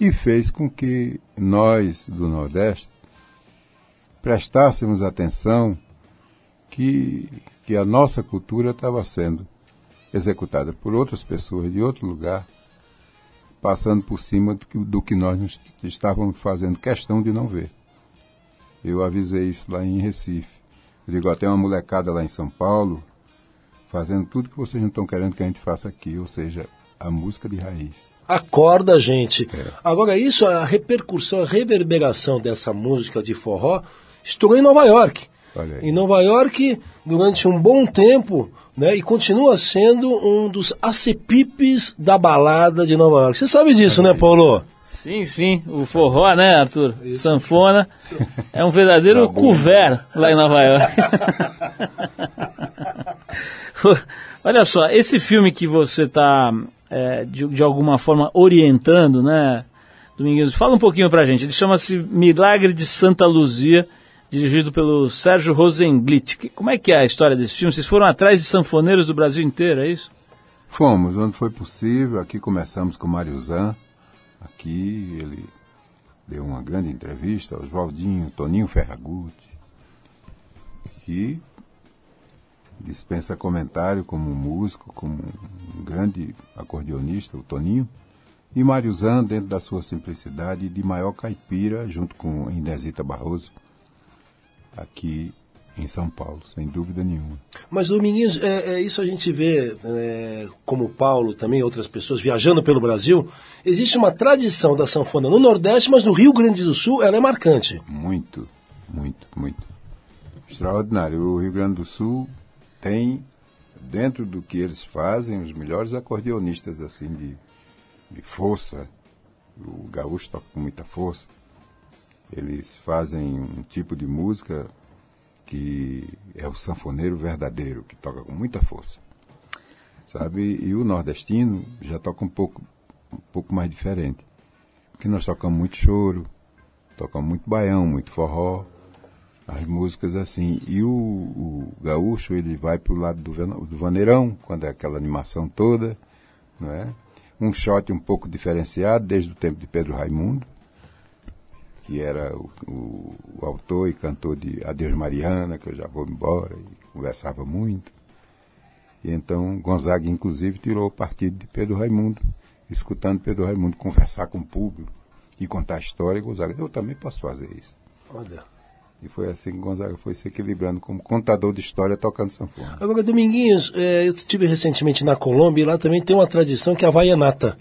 E fez com que nós, do Nordeste, prestássemos atenção que, que a nossa cultura estava sendo executada por outras pessoas de outro lugar, passando por cima do que, do que nós estávamos fazendo questão de não ver. Eu avisei isso lá em Recife. Eu digo, ó, tem uma molecada lá em São Paulo fazendo tudo que vocês não estão querendo que a gente faça aqui, ou seja, a música de raiz. Acorda, gente. Agora, isso, a repercussão, a reverberação dessa música de forró estourou em Nova York. Em Nova York, durante um bom tempo, né, e continua sendo um dos acepipes da balada de Nova York. Você sabe disso, né, Paulo? Sim, sim, o forró, né, Arthur? Sanfona é um verdadeiro Tá couvert lá em Nova York. Olha só, esse filme que você está, de, de alguma forma, orientando, né, Dominguinhos, fala um pouquinho pra gente. Ele chama-se Milagre de Santa Luzia, dirigido pelo Sérgio Rosenblit. Como é que é a história desse filme? Vocês foram atrás de sanfoneiros do Brasil inteiro, é isso? Fomos, onde foi possível. Aqui começamos com o Mário Zan. Aqui ele deu uma grande entrevista, Oswaldinho, Toninho Ferragutti. E dispensa comentário como músico, como um grande acordeonista, o Toninho. E Mário Zan, dentro da sua simplicidade, de maior caipira, junto com Inesita Barroso, aqui em São Paulo, sem dúvida nenhuma. Mas, Dominguinhos, é, é isso a gente vê, é, como o Paulo também, outras pessoas viajando pelo Brasil. Existe uma tradição da sanfona no Nordeste, mas no Rio Grande do Sul ela é marcante. Muito, muito, muito. Extraordinário. O Rio Grande do Sul tem, dentro do que eles fazem, os melhores acordeonistas assim de, de força. O gaúcho toca com muita força. Eles fazem um tipo de música que é o sanfoneiro verdadeiro, que toca com muita força. Sabe? E o nordestino já toca um pouco, um pouco mais diferente. Porque nós tocamos muito choro, tocamos muito baião, muito forró, as músicas assim. E o, o gaúcho, ele vai pro lado do, do vaneirão, quando é aquela animação toda, não é? Um shot um pouco diferenciado, desde o tempo de Pedro Raimundo, que era o, o- o autor e cantor de Adeus Mariana, que eu já vou embora, e conversava muito. E então Gonzaga, inclusive, tirou o partido de Pedro Raimundo, escutando Pedro Raimundo conversar com o público e contar a história. E Gonzaga, eu também posso fazer isso. Olha. E foi assim que Gonzaga foi se equilibrando como contador de história tocando sanfona. Agora, Dominguinhos, é, eu estive recentemente na Colômbia e lá também tem uma tradição que é a Havaianata.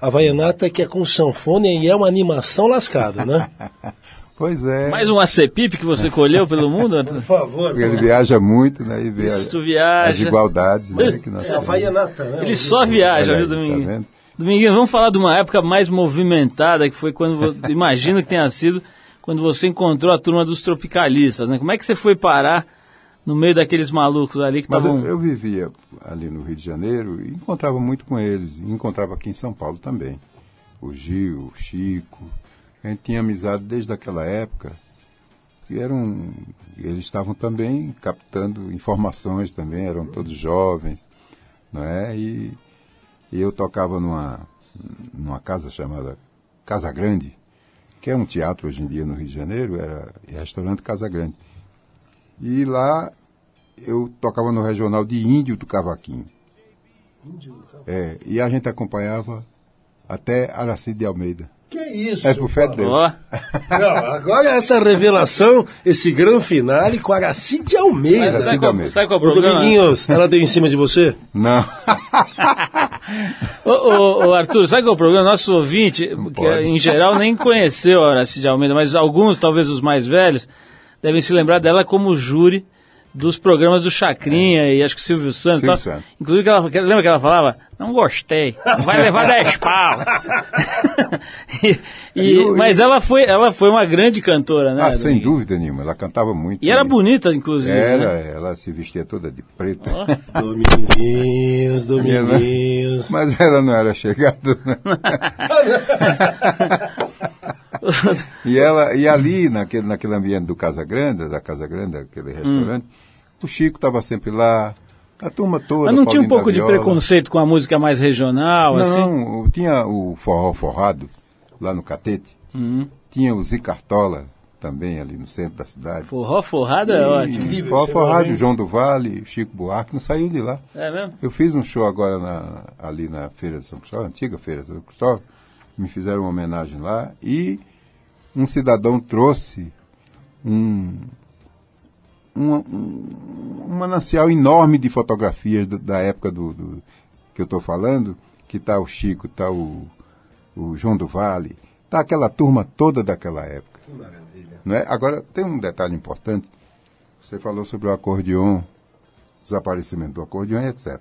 A Havaianata que é com sanfona e é uma animação lascada, né? Pois é. Mais um acepip que você colheu pelo mundo, Arthur? Por favor. Porque ele viaja muito, né? E vê Isso, tu as viaja. igualdades, né? Que nós É. Havaianata, né? Ele só viaja, viu, tá Dominguinho? vendo? Dominguinho, vamos falar de uma época mais movimentada, que foi quando, imagino que tenha sido, quando você encontrou a turma dos tropicalistas, né? Como é que você foi parar no meio daqueles malucos ali que Mas eu, estavam... eu vivia ali no Rio de Janeiro e encontrava muito com eles. E encontrava aqui em São Paulo também. O Gil, o Chico. A gente tinha amizade desde aquela época. E eram, eles estavam também captando informações também, eram todos jovens. Não é? E, e eu tocava numa, numa casa chamada Casa Grande, que é um teatro hoje em dia no Rio de Janeiro, era restaurante Casa Grande. E lá eu tocava no regional de Índio do Cavaquinho. É, e a gente acompanhava até Aracide de Almeida. Que isso? É pro fé de Deus. Agora essa revelação, esse grande finale com Aracide Almeida. Aracide sabe, qual, Almeida. sabe qual é o problema? Dominguinhos, ela deu em cima de você? Não. Ô, ô, ô, Arthur, sabe qual é o problema? Nosso ouvinte, que em geral nem conheceu a Aracide Almeida, mas alguns, talvez os mais velhos, devem se lembrar dela como júri dos programas do Chacrinha e acho que Silvio Santos. Silvio tal. Santos. Inclusive, que ela, que- lembra que ela falava? Não gostei. Vai levar 10 pau. E- e- E mas ela foi, ela foi uma grande cantora, né? Ah, sem dúvida nenhuma, ela cantava muito. E era bonita, inclusive. Era, né? ela se vestia toda de preto. Dominguinhos, Dominguinhos. Mas ela não era chegada. né? e ela e ali naquele naquele ambiente do Casa Grande, da Casa Grande, aquele restaurante, o Chico estava sempre lá, a turma toda. Mas não tinha um Paulinho pouco de preconceito com a música mais regional, assim? Não, tinha o forró forrado lá no Catete. Uhum. Tinha o Zicartola também ali no centro da cidade. Forró forrada é ótimo. Incrível Forró forrado? João do Vale, Chico Buarque, não saiu de lá. É mesmo? Eu fiz um show agora na- ali na Feira de São Cristóvão, antiga Feira de São Cristóvão, me fizeram uma homenagem lá e um cidadão trouxe um, um, um, um manancial enorme de fotografias do- da época do, do- que eu estou falando, que está o Chico, está o, o João do Vale, está aquela turma toda daquela época. Não é? Agora, tem um detalhe importante. Você falou sobre o acordeon, desaparecimento do acordeon, etc.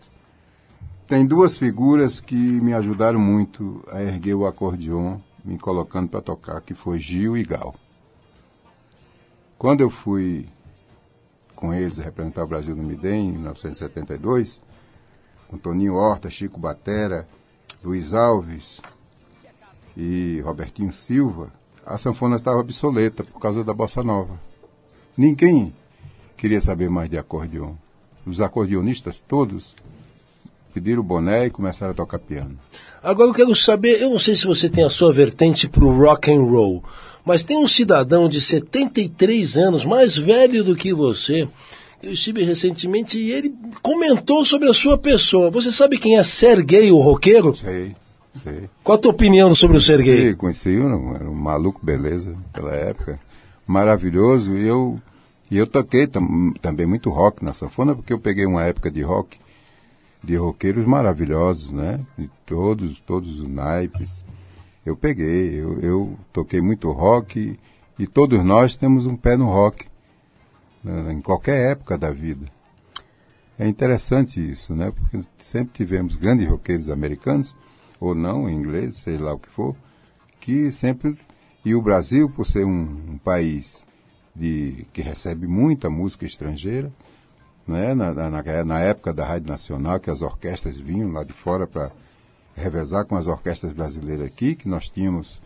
Tem duas figuras que me ajudaram muito a erguer o acordeon, me colocando para tocar, que foi Gil e Gal. Quando eu fui com eles representar o Brasil no Midem, em 1972, com Toninho Horta, Chico Batera, Luiz Alves e Robertinho Silva, a sanfona estava obsoleta por causa da bossa nova. Ninguém queria saber mais de acordeon. Os acordeonistas todos pediram o boné e começaram a tocar piano. Agora eu quero saber, eu não sei se você tem a sua vertente pro rock and roll, mas tem um cidadão de 73 anos, mais velho do que você. Eu estive recentemente e ele comentou sobre a sua pessoa. Você sabe quem é Serguei, o roqueiro? Sei, sei. Qual a tua opinião sobre o Serguei? Conheci, um, era um maluco beleza naquela época. Maravilhoso. E eu, e eu toquei tam- também muito rock na sanfona, porque eu peguei uma época de rock, de roqueiros maravilhosos, né? De todos, todos os naipes. Eu peguei, eu, eu toquei muito rock e todos nós temos um pé no rock, né, em qualquer época da vida. É interessante isso, né? Porque sempre tivemos grandes roqueiros americanos, ou não, ingleses, sei lá o que for, que sempre. E o Brasil, por ser um, um país de, que recebe muita música estrangeira, né? na, na, na- época da Rádio Nacional, que as orquestras vinham lá de fora para revezar com as orquestras brasileiras aqui, que nós tínhamos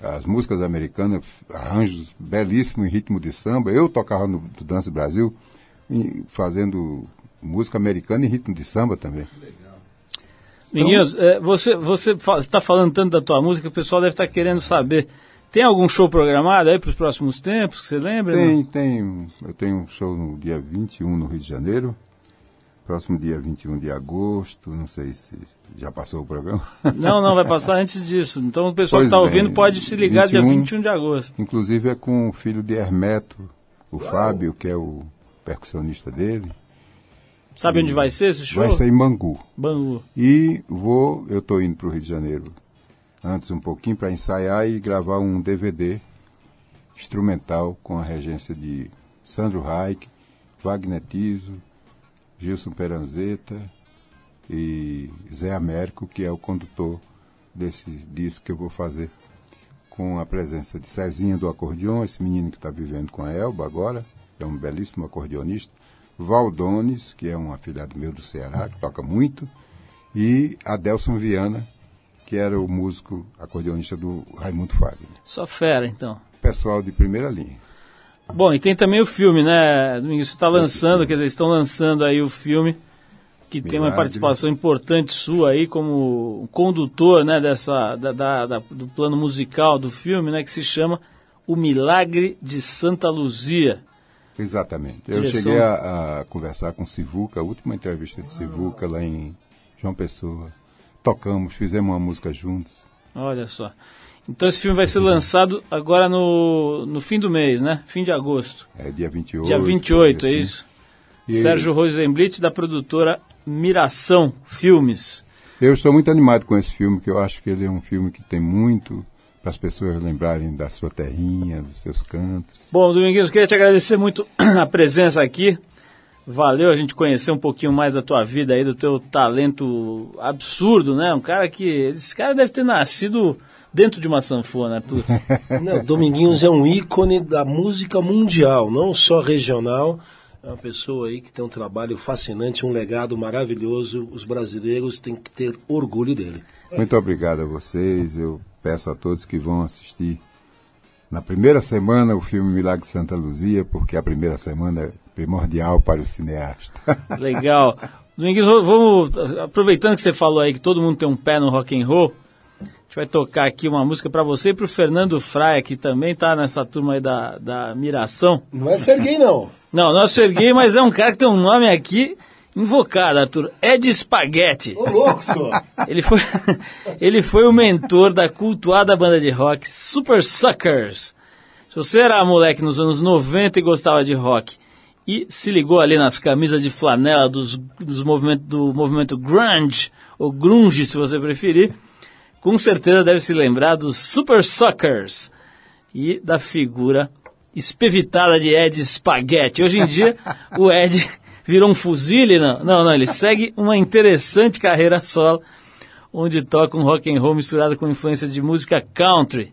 as músicas americanas, arranjos belíssimos em ritmo de samba. Eu tocava no, Dança Brasil, fazendo música americana em ritmo de samba também. Minguinhos, é, você está falando tanto da tua música, o pessoal deve estar querendo saber. Tem algum show programado aí para os próximos tempos que você lembra? Tem, não? tem. Eu tenho um show no dia 21 no Rio de Janeiro. Próximo dia 21 de agosto. Não sei se já passou o programa. Não, não, vai passar antes disso. Então o pessoal que Pois está bem, ouvindo pode se ligar dia 21. 21 de agosto. Inclusive é com o filho de Hermeto, o Fábio, que é o percussionista dele. Sabe onde vai ser esse show? Vai ser em Bangu. Bangu. E vou, eu estou indo para o Rio de Janeiro antes um pouquinho para ensaiar e gravar um DVD instrumental com a regência de Sandro Reich, Wagner Tiso, Gilson Peranzeta e Zé Américo, que é o condutor desse disco que eu vou fazer, com a presença de Cezinha do acordeon, esse menino que está vivendo com a Elba agora, é um belíssimo acordeonista, Valdones, que é um afilhado meu do Ceará, que toca muito, e Adelson Viana, que era o músico acordeonista do Raimundo Fagner. Só fera, então. Pessoal de primeira linha. Bom, e tem também o filme, né, Domingos? Você está lançando, quer dizer, estão lançando aí o filme, que tem uma Milagre. participação importante sua aí como condutor, né, dessa, da, da- da- do plano musical do filme, né, que se chama O Milagre de Santa Luzia. Exatamente. Eu Direção- cheguei a, a conversar com o Sivuca, a última entrevista de Sivuca lá em João Pessoa. Tocamos, fizemos uma música juntos. Olha só. Então esse filme vai ser lançado agora no, no fim do mês, né? Fim de agosto. É dia 28. Dia 28, é isso? E- Sérgio Rosenblit, da produtora Miração Filmes. Eu estou muito animado com esse filme, que eu acho que ele é um filme que tem muito para as pessoas lembrarem da sua terrinha, dos seus cantos. Bom, Dominguinhos, queria te agradecer muito a presença aqui. Valeu a gente conhecer um pouquinho mais da tua vida aí, do teu talento absurdo, né? Um cara que. Esse cara deve ter nascido dentro de uma sanfona, Arthur. Não, Dominguinhos é um ícone da música mundial, não só regional. É uma pessoa aí que tem um trabalho fascinante, um legado maravilhoso. Os brasileiros têm que ter orgulho dele. Muito obrigado a vocês. Eu peço a todos que vão assistir na primeira semana o filme Milagre de Santa Luzia, porque a primeira semana primordial para o cineasta. Legal. Domingues, vamos, aproveitando que você falou aí que todo mundo tem um pé no rock and roll, a gente vai tocar aqui uma música para você e para o Fernando Fraia, que também tá nessa turma aí da, da Miração. Não é Serguei, não. Não, não é o Serguei, mas é um cara que tem um nome aqui invocado, Arthur. Ed Spaghetti. Ô, louco, senhor. Ele foi, ele foi o mentor da cultuada banda de rock Super Suckers. Se você era moleque nos anos 90 e gostava de rock e se ligou ali nas camisas de flanela dos, dos movimento, do movimento grunge, ou grunge se você preferir, com certeza deve se lembrar dos Super Suckers e da figura espevitada de Ed Spaghetti. Hoje em dia, o Ed virou um fuzile, não. Não, não, ele segue uma interessante carreira solo, onde toca um rock and roll misturado com influência de música country.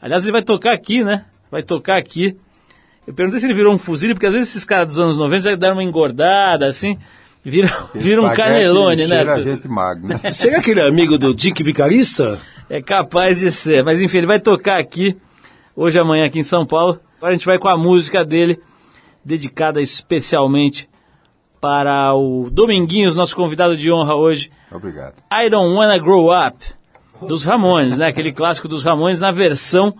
Aliás, ele vai tocar aqui, né? Vai tocar aqui. Eu perguntei se ele virou um fuzile, porque às vezes esses caras dos anos 90 já deram uma engordada, assim, vira, vira um canelone, né? cheira gente magro, né? Você é aquele amigo do Dick Vicarista? É capaz de ser. Mas enfim, ele vai tocar aqui, hoje amanhã aqui em São Paulo. Agora a gente vai com a música dele, dedicada especialmente para o Dominguinhos, nosso convidado de honra hoje. Obrigado. I Don't Wanna Grow Up, dos Ramones, né? Aquele clássico dos Ramones na versão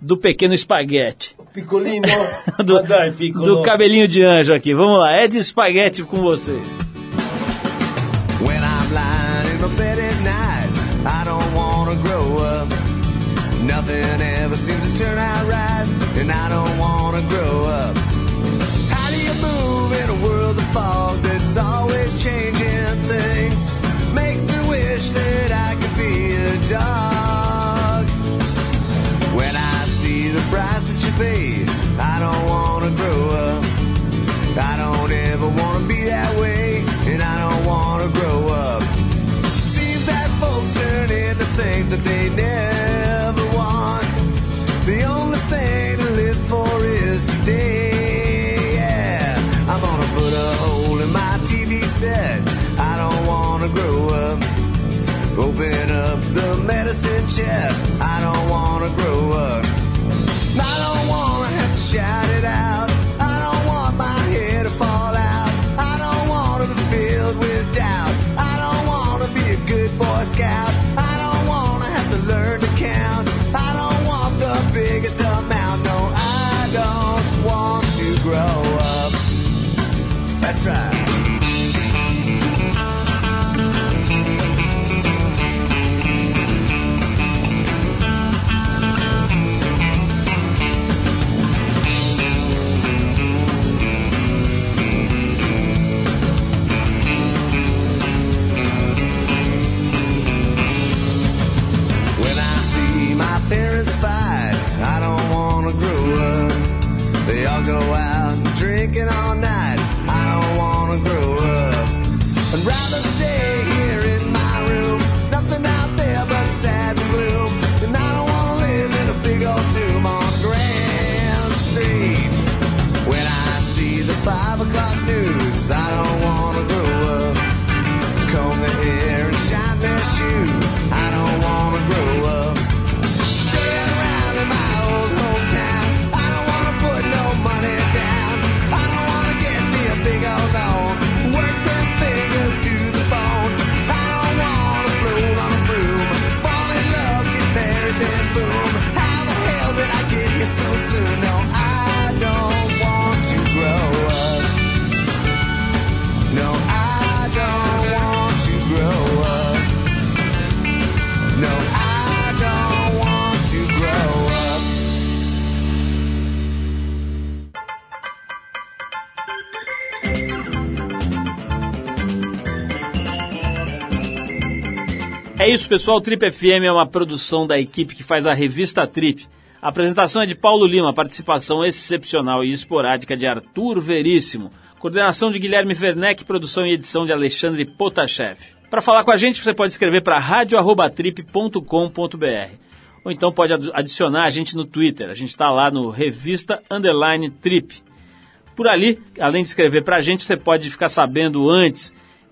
do Pequeno Espaguete. Picolino. Do, Dai, Piccolo. do cabelinho de anjo aqui. Vamos lá, Ed Espaguete com vocês. When I'm lying in my bed at night, I don't wanna grow up. Nothing ever seems to turn out right, and I don't pay, I don't wanna grow up. I don't ever wanna be that way, shattered. É isso, pessoal. Trip FM é uma produção da equipe que faz a revista Trip. A apresentação é de Paulo Lima, participação excepcional e esporádica de Arthur Veríssimo, Coordenação de Guilherme Werneck, produção e edição de Alexandre Potashev. Para falar com a gente, você pode escrever para radioarrobatrip.com.br ou então pode adicionar a gente no Twitter. A gente está lá no Revista Underline Trip. Por ali, além de escrever para a gente, você pode ficar sabendo antes